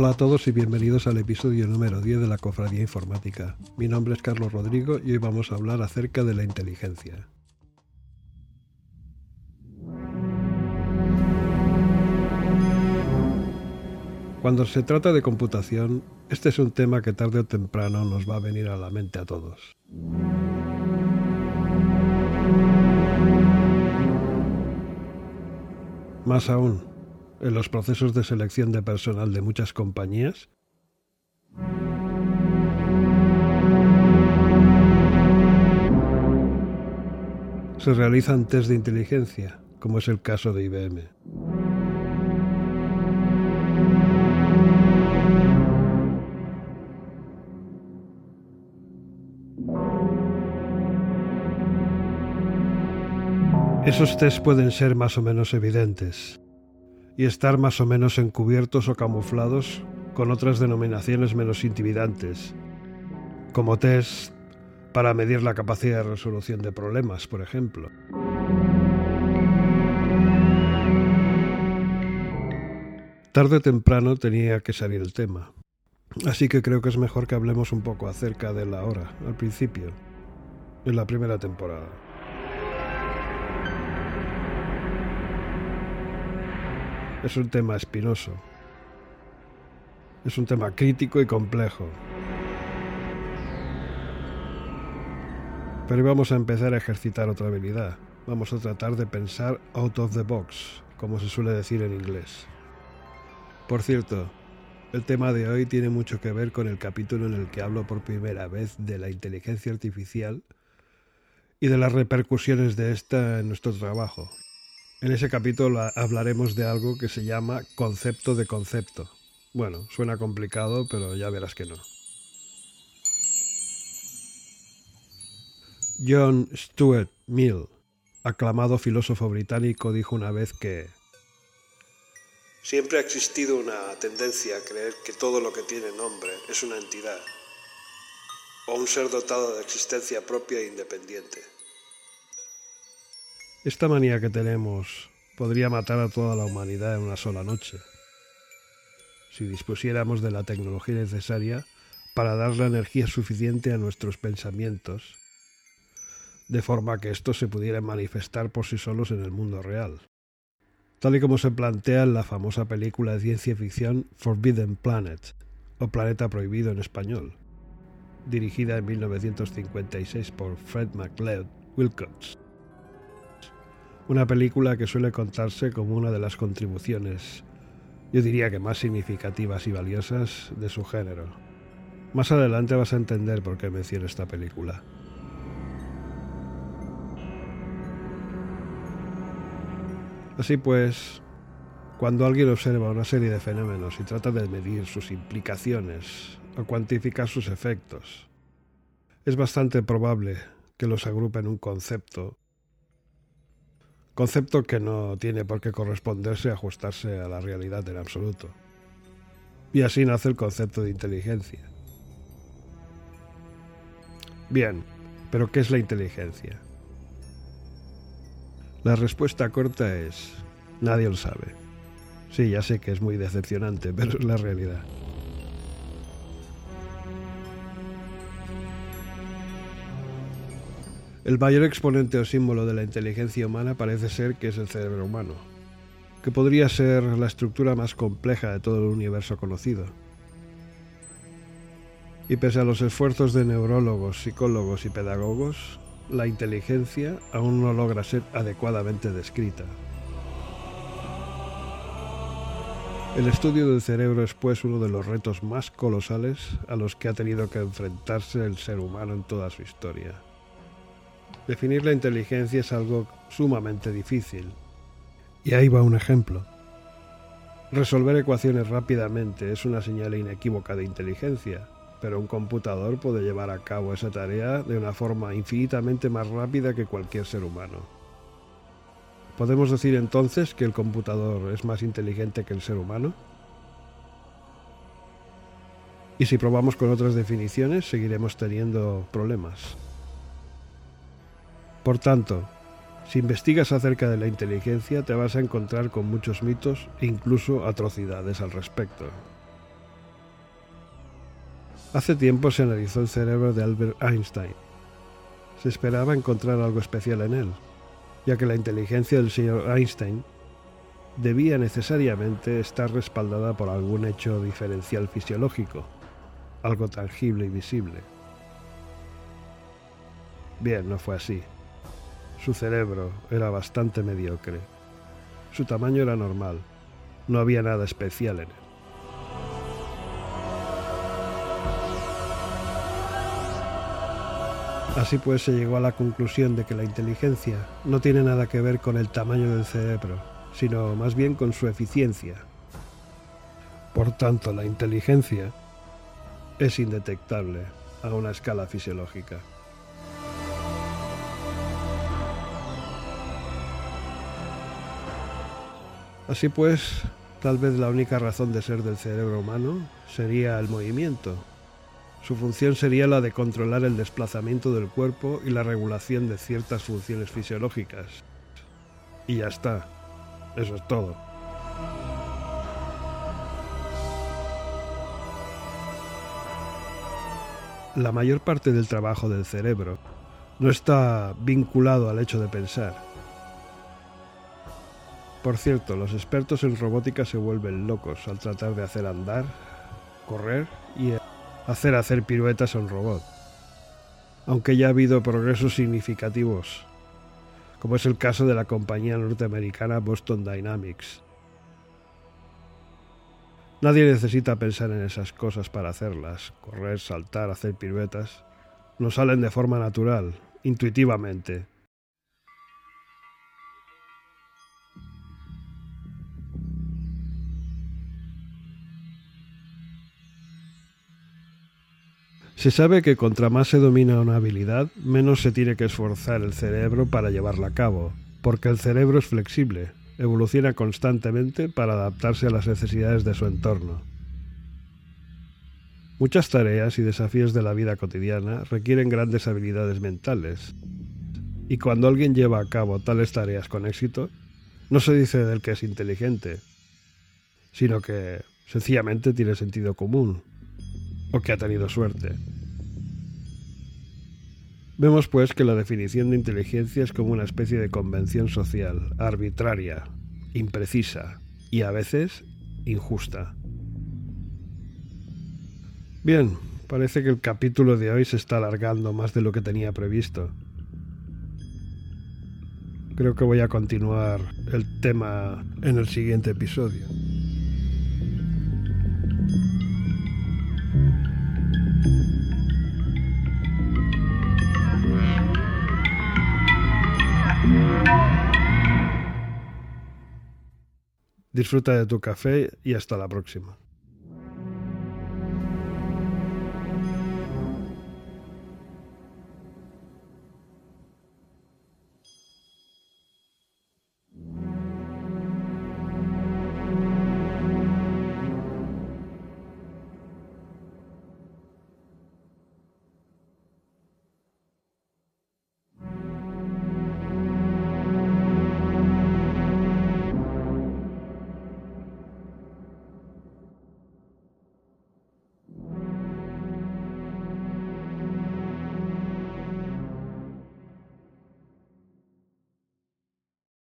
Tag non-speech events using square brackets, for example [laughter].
Hola a todos y bienvenidos al episodio número 10 de la Cofradía Informática. Mi nombre es Carlos Rodrigo y hoy vamos a hablar acerca de la inteligencia. Cuando se trata de computación, este es un tema que tarde o temprano nos va a venir a la mente a todos. Más aún, en los procesos de selección de personal de muchas compañías, se realizan test de inteligencia, como es el caso de IBM. Esos test pueden ser más o menos evidentes y estar más o menos encubiertos o camuflados con otras denominaciones menos intimidantes, como test para medir la capacidad de resolución de problemas, por ejemplo. Tarde o temprano tenía que salir el tema, así que creo que es mejor que hablemos un poco acerca de la hora, al principio, en la primera temporada. Es un tema espinoso. Es un tema crítico y complejo. Pero vamos a empezar a ejercitar otra habilidad. Vamos a tratar de pensar out of the box, como se suele decir en inglés. Por cierto, el tema de hoy tiene mucho que ver con el capítulo en el que hablo por primera vez de la inteligencia artificial y de las repercusiones de esta en nuestro trabajo. En ese capítulo hablaremos de algo que se llama concepto de concepto. Bueno, suena complicado, pero ya verás que no. John Stuart Mill, aclamado filósofo británico, dijo una vez que Siempre ha existido una tendencia a creer que todo lo que tiene nombre es una entidad o un ser dotado de existencia propia e independiente. Esta manía que tenemos podría matar a toda la humanidad en una sola noche, si dispusiéramos de la tecnología necesaria para dar la energía suficiente a nuestros pensamientos, de forma que estos se pudieran manifestar por sí solos en el mundo real, tal y como se plantea en la famosa película de ciencia ficción Forbidden Planet, o Planeta Prohibido en español, dirigida en 1956 por Fred MacLeod Wilcox una película que suele contarse como una de las contribuciones, yo diría que más significativas y valiosas de su género. Más adelante vas a entender por qué menciono esta película. Así pues, cuando alguien observa una serie de fenómenos y trata de medir sus implicaciones o cuantificar sus efectos, es bastante probable que los agrupe en un concepto Concepto que no tiene por qué corresponderse ajustarse a la realidad en absoluto. Y así nace el concepto de inteligencia. Bien, pero ¿qué es la inteligencia? La respuesta corta es, nadie lo sabe. Sí, ya sé que es muy decepcionante, [laughs] pero es la realidad. El mayor exponente o símbolo de la inteligencia humana parece ser que es el cerebro humano, que podría ser la estructura más compleja de todo el universo conocido. Y pese a los esfuerzos de neurólogos, psicólogos y pedagogos, la inteligencia aún no logra ser adecuadamente descrita. El estudio del cerebro es pues uno de los retos más colosales a los que ha tenido que enfrentarse el ser humano en toda su historia. Definir la inteligencia es algo sumamente difícil. Y ahí va un ejemplo. Resolver ecuaciones rápidamente es una señal inequívoca de inteligencia, pero un computador puede llevar a cabo esa tarea de una forma infinitamente más rápida que cualquier ser humano. ¿Podemos decir entonces que el computador es más inteligente que el ser humano? Y si probamos con otras definiciones, seguiremos teniendo problemas. Por tanto, si investigas acerca de la inteligencia te vas a encontrar con muchos mitos e incluso atrocidades al respecto. Hace tiempo se analizó el cerebro de Albert Einstein. Se esperaba encontrar algo especial en él, ya que la inteligencia del señor Einstein debía necesariamente estar respaldada por algún hecho diferencial fisiológico, algo tangible y visible. Bien, no fue así. Su cerebro era bastante mediocre. Su tamaño era normal. No había nada especial en él. Así pues se llegó a la conclusión de que la inteligencia no tiene nada que ver con el tamaño del cerebro, sino más bien con su eficiencia. Por tanto, la inteligencia es indetectable a una escala fisiológica. Así pues, tal vez la única razón de ser del cerebro humano sería el movimiento. Su función sería la de controlar el desplazamiento del cuerpo y la regulación de ciertas funciones fisiológicas. Y ya está. Eso es todo. La mayor parte del trabajo del cerebro no está vinculado al hecho de pensar. Por cierto, los expertos en robótica se vuelven locos al tratar de hacer andar, correr y hacer hacer piruetas a un robot. Aunque ya ha habido progresos significativos como es el caso de la compañía norteamericana Boston Dynamics. Nadie necesita pensar en esas cosas para hacerlas, correr, saltar, hacer piruetas. Nos salen de forma natural, intuitivamente. Se sabe que contra más se domina una habilidad, menos se tiene que esforzar el cerebro para llevarla a cabo, porque el cerebro es flexible, evoluciona constantemente para adaptarse a las necesidades de su entorno. Muchas tareas y desafíos de la vida cotidiana requieren grandes habilidades mentales, y cuando alguien lleva a cabo tales tareas con éxito, no se dice del que es inteligente, sino que sencillamente tiene sentido común, o que ha tenido suerte. Vemos pues que la definición de inteligencia es como una especie de convención social, arbitraria, imprecisa y a veces injusta. Bien, parece que el capítulo de hoy se está alargando más de lo que tenía previsto. Creo que voy a continuar el tema en el siguiente episodio. Disfruta de tu café y hasta la próxima.